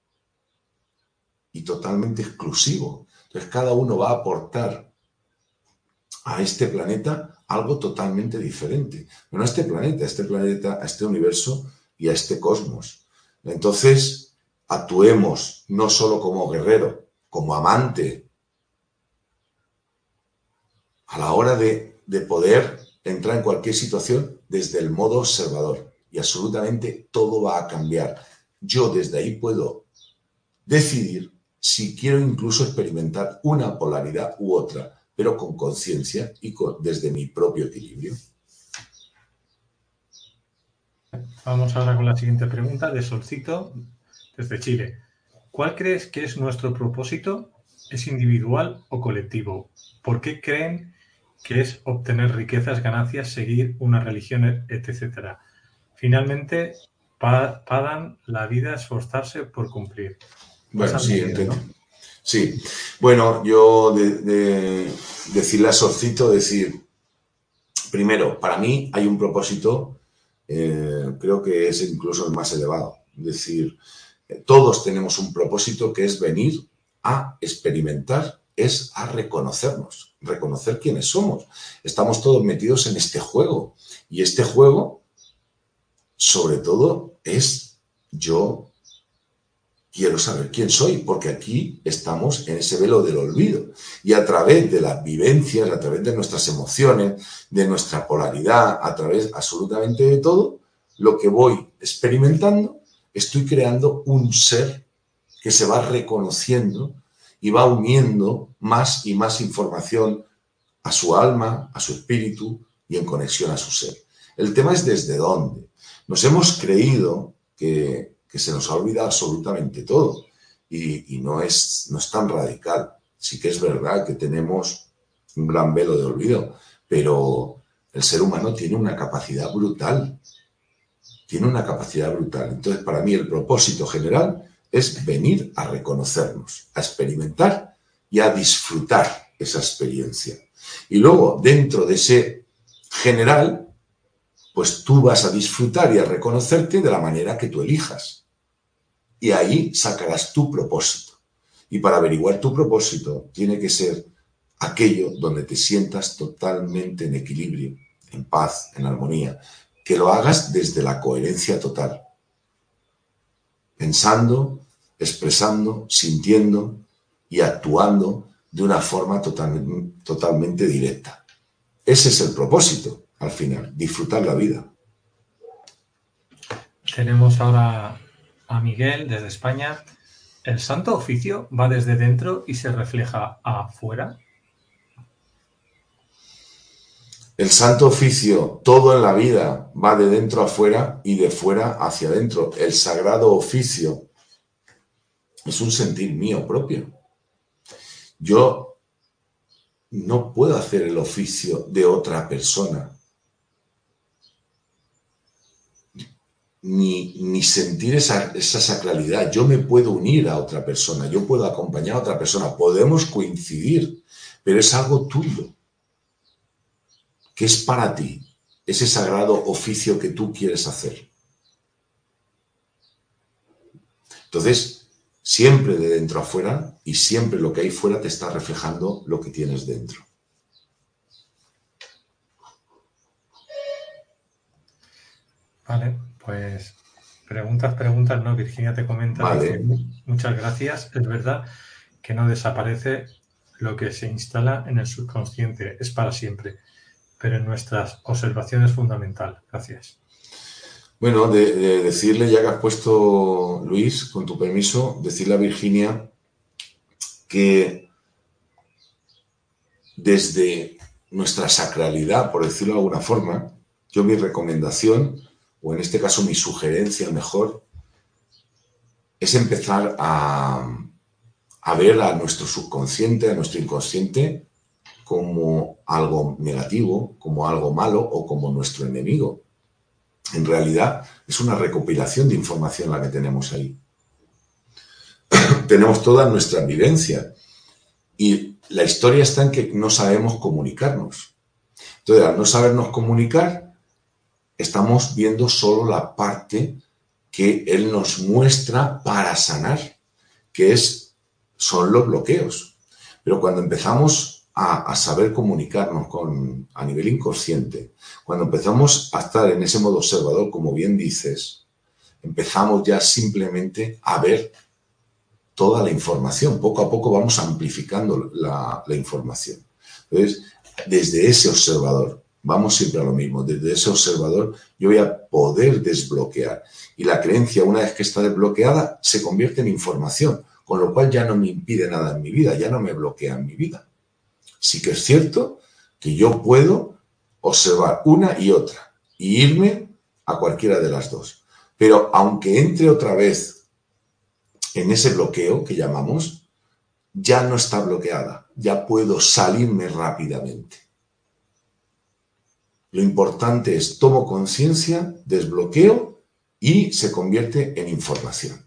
y totalmente exclusivo. Entonces cada uno va a aportar a este planeta algo totalmente diferente. No a este planeta, a este planeta, a este universo y a este cosmos. Entonces, actuemos no solo como guerrero, como amante, a la hora de, de poder entrar en cualquier situación desde el modo observador. Y absolutamente todo va a cambiar. Yo desde ahí puedo decidir si quiero incluso experimentar una polaridad u otra, pero con conciencia y desde mi propio equilibrio. Vamos ahora con la siguiente pregunta de Solcito desde Chile. ¿Cuál crees que es nuestro propósito? ¿Es individual o colectivo? ¿Por qué creen que es obtener riquezas, ganancias, seguir una religión, etcétera? Finalmente, pagan la vida esforzarse por cumplir. Bueno, sí, entiendo. Sí, bueno, yo de, decirle a Sorcito, decir, primero, para mí hay un propósito, eh, creo que es incluso el más elevado. Es decir, todos tenemos un propósito que es venir a experimentar, es a reconocernos, reconocer quiénes somos. Estamos todos metidos en este juego y este juego, sobre todo, es yo quiero saber quién soy, porque aquí estamos en ese velo del olvido. Y a través de las vivencias, a través de nuestras emociones, de nuestra polaridad, a través absolutamente de todo, lo que voy experimentando, estoy creando un ser que se va reconociendo y va uniendo más y más información a su alma, a su espíritu y en conexión a su ser. El tema es desde dónde. Nos hemos creído que se nos ha olvidado absolutamente todo y, no, es, no es tan radical. Sí que es verdad que tenemos un gran velo de olvido, pero el ser humano tiene una capacidad brutal. Tiene una capacidad brutal. Entonces, para mí el propósito general es venir a reconocernos, a experimentar y a disfrutar esa experiencia. Y luego, dentro de ese general, pues tú vas a disfrutar y a reconocerte de la manera que tú elijas y ahí sacarás tu propósito. Y para averiguar tu propósito tiene que ser aquello donde te sientas totalmente en equilibrio, en paz, en armonía, que lo hagas desde la coherencia total, pensando, expresando, sintiendo y actuando de una forma totalmente, directa. Ese es el propósito, al final, disfrutar la vida. Tenemos ahora a Miguel desde España. ¿El santo oficio va desde dentro y se refleja afuera? El santo oficio, todo en la vida va de dentro afuera y de fuera hacia adentro. El sagrado oficio es un sentir mío propio. Yo no puedo hacer el oficio de otra persona. ni, sentir esa, esa, sacralidad. Yo me puedo unir a otra persona, yo puedo acompañar a otra persona, podemos coincidir, pero es algo tuyo, que es para ti, ese sagrado oficio que tú quieres hacer. Entonces, siempre de dentro a fuera y siempre lo que hay fuera te está reflejando lo que tienes dentro. Vale, pues preguntas, preguntas, ¿no? Virginia te comenta. muchas gracias. Es verdad que no desaparece lo que se instala en el subconsciente, es para siempre. Pero en nuestras observaciones es fundamental. Gracias. Bueno, de, decirle, ya que has puesto, Luis, con tu permiso, decirle a Virginia que desde nuestra sacralidad, por decirlo de alguna forma, yo mi recomendación o en este caso mi sugerencia mejor, es empezar a, ver a nuestro subconsciente, a nuestro inconsciente, como algo negativo, como algo malo o como nuestro enemigo. En realidad es una recopilación de información la que tenemos ahí. tenemos toda nuestra vivencia y la historia está en que no sabemos comunicarnos. Entonces, al no sabernos comunicar, estamos viendo solo la parte que Él nos muestra para sanar, que es, son los bloqueos. Pero cuando empezamos a, saber comunicarnos con, a nivel inconsciente, cuando empezamos a estar en ese modo observador, como bien dices, empezamos ya simplemente a ver toda la información. Poco a poco vamos amplificando la, la información. Entonces, desde ese observador, vamos siempre a lo mismo, desde ese observador yo voy a poder desbloquear. Y la creencia, una vez que está desbloqueada, se convierte en información, con lo cual ya no me impide nada en mi vida, ya no me bloquea en mi vida. Sí que es cierto que yo puedo observar una y otra y irme a cualquiera de las dos. Pero aunque entre otra vez en ese bloqueo que llamamos, ya no está bloqueada, ya puedo salirme rápidamente. Lo importante es tomo conciencia, desbloqueo y se convierte en información.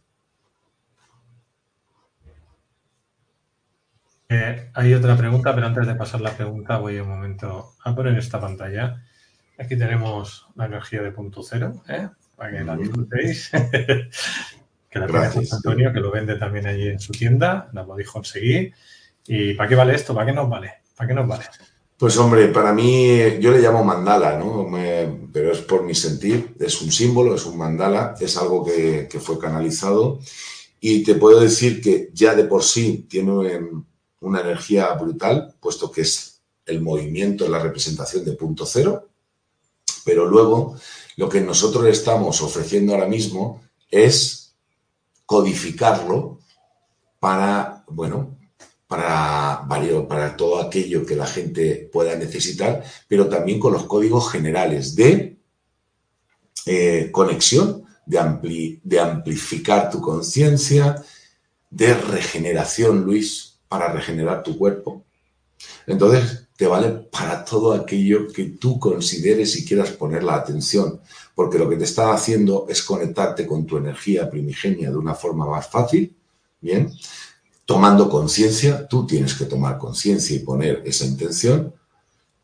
Eh, hay otra pregunta, pero antes de pasar la pregunta voy un momento a poner esta pantalla. Aquí tenemos la energía de punto cero, ¿eh? para que la disfrutéis. que la tiene José Antonio, que lo vende también allí en su tienda, la podéis conseguir. ¿Y para qué vale esto? ¿Para qué nos vale? ¿Para qué nos vale? Pues hombre, para mí yo le llamo mandala, ¿no? pero es por mi sentir, es un símbolo, es un mandala, es algo que, fue canalizado y te puedo decir que ya de por sí tiene una energía brutal, puesto que es el movimiento, la representación de punto cero, pero luego lo que nosotros estamos ofreciendo ahora mismo es codificarlo para, bueno, para, para todo aquello que la gente pueda necesitar, pero también con los códigos generales de eh, conexión, de, de amplificar tu conciencia, de regeneración, Luis, para regenerar tu cuerpo. Entonces, te vale para todo aquello que tú consideres y quieras poner la atención porque lo que te está haciendo es conectarte con tu energía primigenia de una forma más fácil, ¿bien? Tomando conciencia, tú tienes que tomar conciencia y poner esa intención,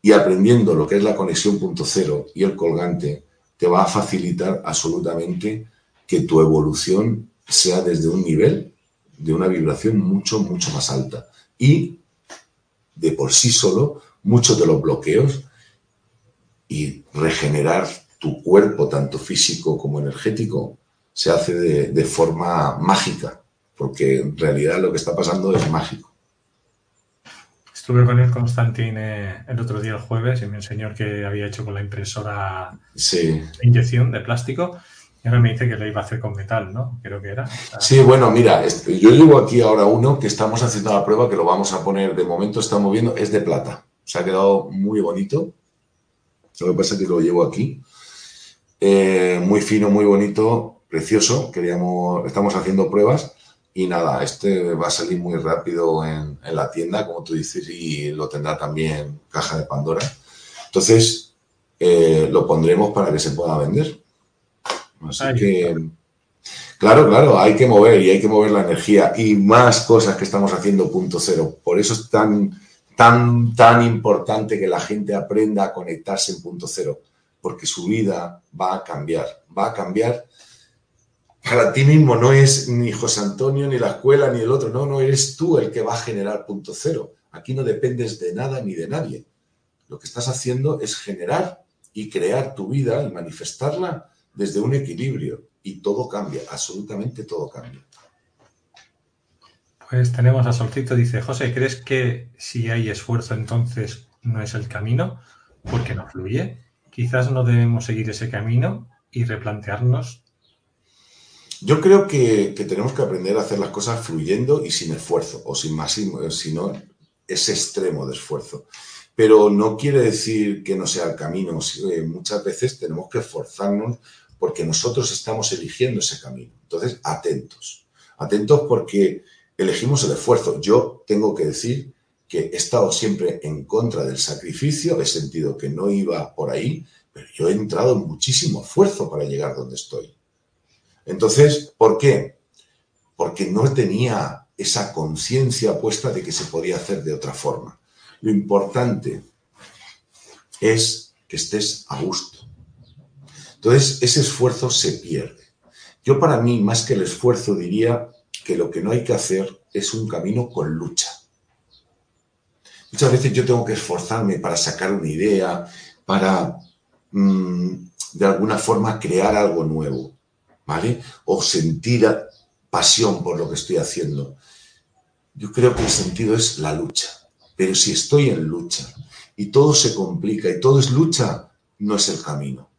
y aprendiendo lo que es la conexión punto cero y el colgante, te va a facilitar absolutamente que tu evolución sea desde un nivel de una vibración mucho, mucho más alta. Y de por sí solo, muchos de los bloqueos y regenerar tu cuerpo, tanto físico como energético, se hace de, forma mágica, porque en realidad lo que está pasando es mágico. Estuve con el Constantín eh, el otro día, el jueves, y me enseñó que había hecho con la impresora sí. inyección de plástico. Y ahora me dice que lo iba a hacer con metal, ¿no? Creo que era. Sí, bueno, mira, yo llevo aquí ahora uno que estamos haciendo la prueba, que lo vamos a poner, de momento estamos viendo, es de plata. Se ha quedado muy bonito. Lo que pasa es que lo llevo aquí. Eh, muy fino, muy bonito, precioso. Queríamos, estamos haciendo pruebas y nada, este va a salir muy rápido en, la tienda, como tú dices, y lo tendrá también caja de Pandora. Entonces, eh, lo pondremos para que se pueda vender. Así que, claro, claro, hay que mover y hay que mover la energía y más cosas que estamos haciendo punto cero. Por eso es tan, tan, tan importante que la gente aprenda a conectarse en punto cero porque su vida va a cambiar, va a cambiar para ti mismo, no es ni José Antonio, ni la escuela, ni el otro, no, no, eres tú el que va a generar punto cero. Aquí no dependes de nada ni de nadie. Lo que estás haciendo es generar y crear tu vida y manifestarla desde un equilibrio y todo cambia, absolutamente todo cambia. Pues tenemos a Solcito, dice, José, ¿crees que si hay esfuerzo entonces no es el camino? Porque no fluye quizás no debemos seguir ese camino y replantearnos. Yo creo que, tenemos que aprender a hacer las cosas fluyendo y sin esfuerzo, o sin máximo, sino ese extremo de esfuerzo. Pero no quiere decir que no sea el camino. Eh, muchas veces tenemos que esforzarnos porque nosotros estamos eligiendo ese camino. Entonces, atentos. Atentos porque elegimos el esfuerzo. Yo tengo que decir que he estado siempre en contra del sacrificio, he sentido que no iba por ahí, pero yo he entrado en muchísimo esfuerzo para llegar donde estoy. Entonces, ¿por qué? Porque no tenía esa conciencia puesta de que se podía hacer de otra forma. Lo importante es que estés a gusto. Entonces, ese esfuerzo se pierde. Yo para mí, más que el esfuerzo, diría que lo que no hay que hacer es un camino con lucha. Muchas veces yo tengo que esforzarme para sacar una idea, para mm, de alguna forma crear algo nuevo, ¿vale? O sentir pasión por lo que estoy haciendo. Yo creo que el sentido es la lucha. Pero si estoy en lucha y todo se complica y todo es lucha, no es el camino.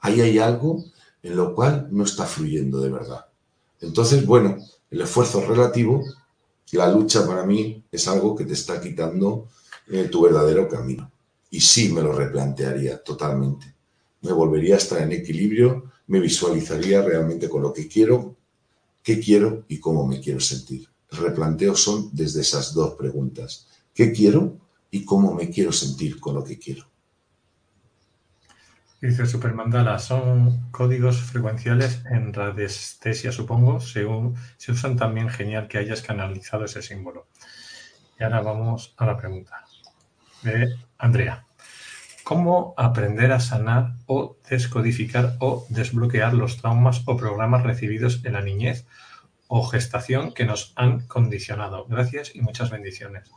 Ahí hay algo en lo cual no está fluyendo de verdad. Entonces, bueno, el esfuerzo relativo la lucha para mí es algo que te está quitando eh, tu verdadero camino. Y sí me lo replantearía totalmente. Me volvería a estar en equilibrio, me visualizaría realmente con lo que quiero, qué quiero y cómo me quiero sentir. El replanteo son desde esas dos preguntas. ¿Qué quiero y cómo me quiero sentir con lo que quiero? Dice Supermandala, son códigos frecuenciales en radiestesia, supongo. Se, se usan también genial que hayas canalizado ese símbolo. Y ahora vamos a la pregunta de Andrea. ¿Cómo aprender a sanar o descodificar o desbloquear los traumas o programas recibidos en la niñez o gestación que nos han condicionado? Gracias y muchas bendiciones.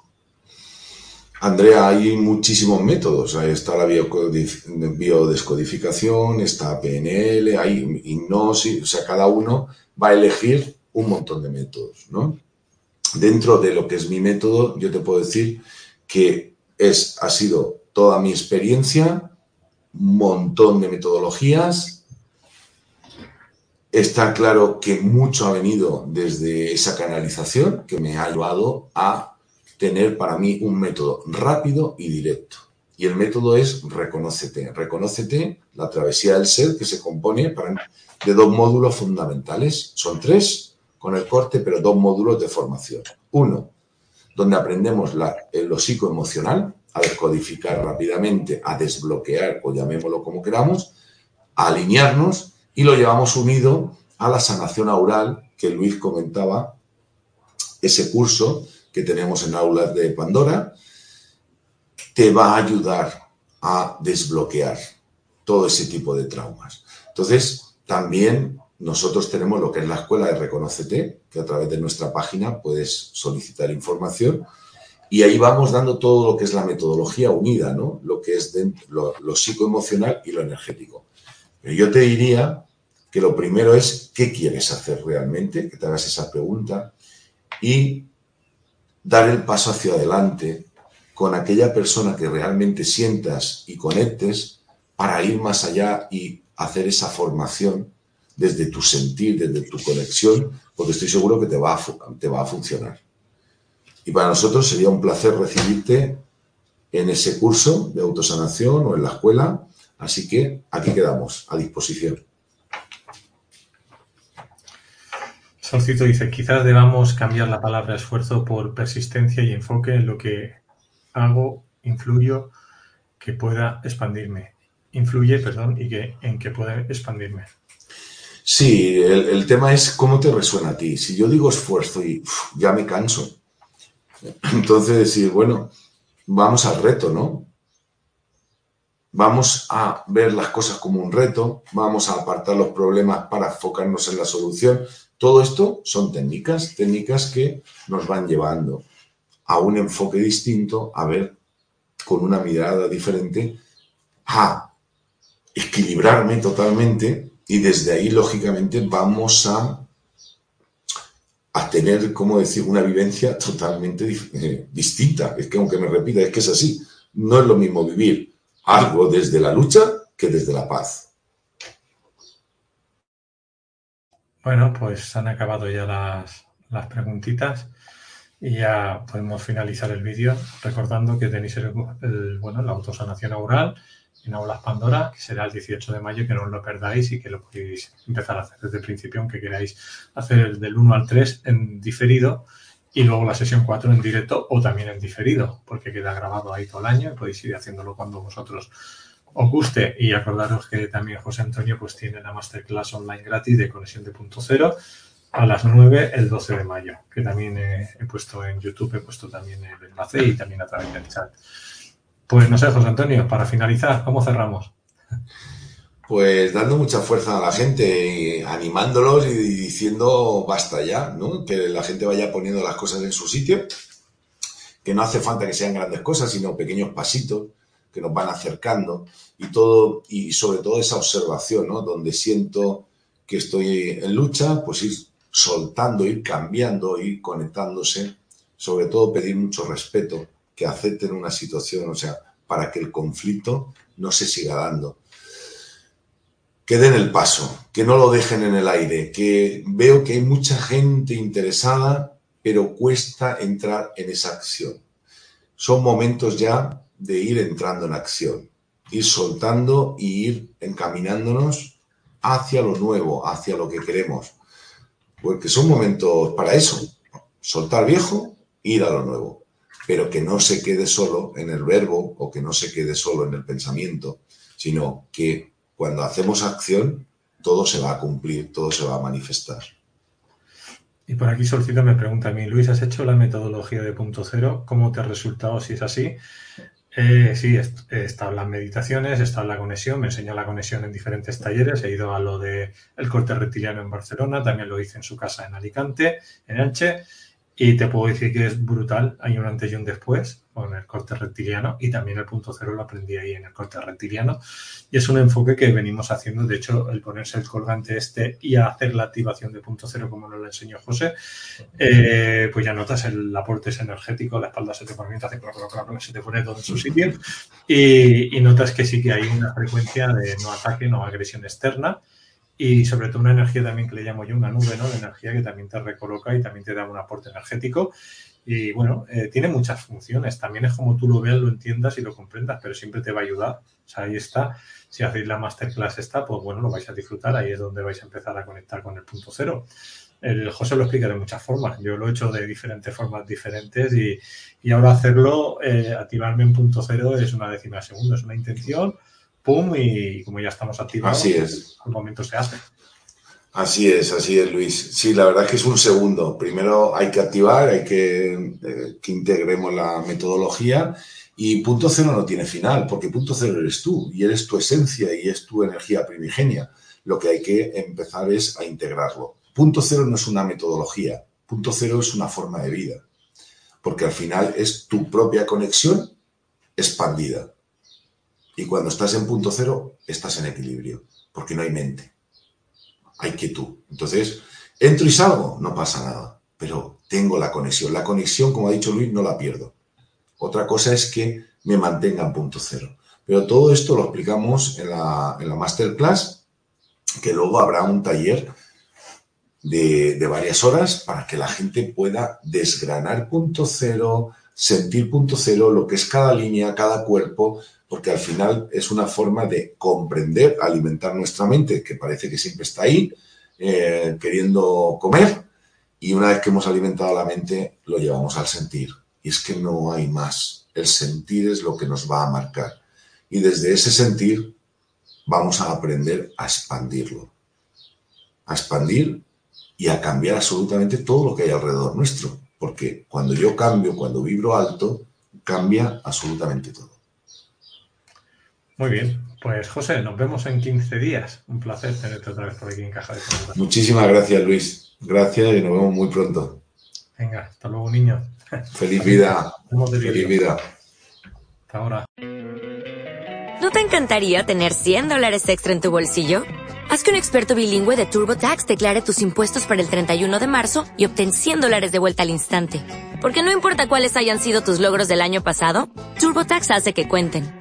Andrea, hay muchísimos métodos. Ahí está la biodescodificación, está PNL, hay hipnosis, o sea, cada uno va a elegir un montón de métodos, ¿no? Dentro de lo que es mi método, yo te puedo decir que es, ha sido toda mi experiencia, un montón de metodologías. Está claro que mucho ha venido desde esa canalización que me ha llevado a tener para mí un método rápido y directo. Y el método es reconócete. Reconócete la travesía del ser que se compone de dos módulos fundamentales. Son tres con el corte, pero dos módulos de formación. Uno, donde aprendemos la, lo psicoemocional, a descodificar rápidamente, a desbloquear, o llamémoslo como queramos, a alinearnos y lo llevamos unido a la sanación aural que Luis comentaba, ese curso que tenemos en aulas de Pandora, te va a ayudar a desbloquear todo ese tipo de traumas. Entonces, también nosotros tenemos lo que es la escuela de Reconocete, que a través de nuestra página puedes solicitar información y ahí vamos dando todo lo que es la metodología unida, ¿no? Lo que es lo, lo psicoemocional y lo energético. Pero yo te diría que lo primero es qué quieres hacer realmente, que te hagas esa pregunta y dar el paso hacia adelante con aquella persona que realmente sientas y conectes para ir más allá y hacer esa formación desde tu sentir, desde tu conexión, porque estoy seguro que te va a, te va a funcionar. Y para nosotros sería un placer recibirte en ese curso de autosanación o en la escuela, así que aquí quedamos, a disposición. Solcito dice, quizás debamos cambiar la palabra esfuerzo por persistencia y enfoque en lo que hago, influyo, que pueda expandirme. Influye, perdón, y que en que pueda expandirme. Sí, el, tema es cómo te resuena a ti. Si yo digo esfuerzo y ya me canso, entonces decir, bueno, vamos al reto, ¿no? Vamos a ver las cosas como un reto, vamos a apartar los problemas para enfocarnos en la solución, todo esto son técnicas, técnicas que nos van llevando a un enfoque distinto, a ver con una mirada diferente, a equilibrarme totalmente y desde ahí, lógicamente, vamos a, a tener, como decir, una vivencia totalmente eh, distinta. Es que aunque me repita, es que es así. No es lo mismo vivir algo desde la lucha que desde la paz. Bueno, pues han acabado ya las, las preguntitas y ya podemos finalizar el vídeo recordando que tenéis el, bueno, la autosanación oral en Aulas Pandora, que será el 18 de mayo, que no os lo perdáis y que lo podéis empezar a hacer desde el principio, aunque queráis hacer el del 1 al 3 en diferido y luego la sesión 4 en directo o también en diferido, porque queda grabado ahí todo el año y podéis ir haciéndolo cuando vosotros os guste y acordaros que también José Antonio pues tiene la masterclass online gratis de conexión de punto cero a las 9 el 12 de mayo, que también he, puesto en YouTube, he puesto también el enlace y también a través del chat. Pues no sé, José Antonio, para finalizar, ¿cómo cerramos? Pues dando mucha fuerza a la gente, animándolos y diciendo basta ya, ¿no? Que la gente vaya poniendo las cosas en su sitio, que no hace falta que sean grandes cosas, sino pequeños pasitos que nos van acercando y todo, y sobre todo esa observación, ¿no? Donde siento que estoy en lucha, pues ir soltando, ir cambiando, ir conectándose, sobre todo pedir mucho respeto, que acepten una situación, o sea, para que el conflicto no se siga dando. Que den el paso, que no lo dejen en el aire, que veo que hay mucha gente interesada, pero cuesta entrar en esa acción. Son momentos ya de ir entrando en acción, ir soltando y ir encaminándonos hacia lo nuevo, hacia lo que queremos. Porque son momentos para eso, soltar viejo, ir a lo nuevo, pero que no se quede solo en el verbo o que no se quede solo en el pensamiento, sino que cuando hacemos acción, todo se va a cumplir, todo se va a manifestar. Y por aquí Solcito me pregunta a mí, Luis, ¿has hecho la metodología de punto cero? ¿Cómo te ha resultado si es así? Eh, sí, están las meditaciones, está la conexión, me enseñó la conexión en diferentes talleres, he ido a lo de el corte reptiliano en Barcelona, también lo hice en su casa en Alicante, en Elche, y te puedo decir que es brutal, hay un antes y un después con el corte reptiliano y también el punto cero lo aprendí ahí en el corte reptiliano. Y es un enfoque que venimos haciendo, de hecho el ponerse el colgante este y hacer la activación de punto cero como nos lo enseñó José, eh, pues ya notas el aporte energético, la espalda se te pone, hace se te pone todo en su sitio. Y, y notas que sí que hay una frecuencia de no ataque, no agresión externa y sobre todo una energía también que le llamo yo una nube, ¿no? De energía que también te recoloca y también te da un aporte energético. Y bueno, eh, tiene muchas funciones. También es como tú lo veas, lo entiendas y lo comprendas, pero siempre te va a ayudar. O sea, ahí está. Si hacéis la masterclass esta, pues bueno, lo vais a disfrutar. Ahí es donde vais a empezar a conectar con el punto cero. El José lo explica de muchas formas. Yo lo he hecho de diferentes formas diferentes y, y ahora hacerlo, eh, activarme en punto cero es una décima segunda, es una intención pum, y como ya estamos activados, así es. al momento se hace. Así es, así es, Luis. Sí, la verdad es que es un segundo. Primero hay que activar, hay que eh, que integremos la metodología y punto cero no tiene final, porque punto cero eres tú y eres tu esencia y es tu energía primigenia. Lo que hay que empezar es a integrarlo. Punto cero no es una metodología, punto cero es una forma de vida, porque al final es tu propia conexión expandida. Y cuando estás en punto cero, estás en equilibrio, porque no hay mente. Hay quietud. Entonces, entro y salgo, no pasa nada, pero tengo la conexión. La conexión, como ha dicho Luis, no la pierdo. Otra cosa es que me mantenga en punto cero. Pero todo esto lo explicamos en la, en la masterclass, que luego habrá un taller de, de, varias horas para que la gente pueda desgranar punto cero, sentir punto cero, lo que es cada línea, cada cuerpo, porque al final es una forma de comprender, alimentar nuestra mente, que parece que siempre está ahí, eh, queriendo comer, y una vez que hemos alimentado la mente, lo llevamos al sentir. Y es que no hay más. El sentir es lo que nos va a marcar. Y desde ese sentir vamos a aprender a expandirlo. A expandir y a cambiar absolutamente todo lo que hay alrededor nuestro. Porque cuando yo cambio, cuando vibro alto, cambia absolutamente todo. Muy bien, pues José, nos vemos en 15 días. Un placer tenerte otra vez por aquí en Caja de Preguntas. Muchísimas gracias, Luis. Gracias y nos vemos muy pronto. Venga, hasta luego, niño. Feliz vida. Feliz vida. Hasta ahora. ¿No te encantaría tener 100 dólares extra en tu bolsillo? Haz que un experto bilingüe de TurboTax declare tus impuestos para el 31 de marzo y obtén 100 dólares de vuelta al instante. Porque no importa cuáles hayan sido tus logros del año pasado, TurboTax hace que cuenten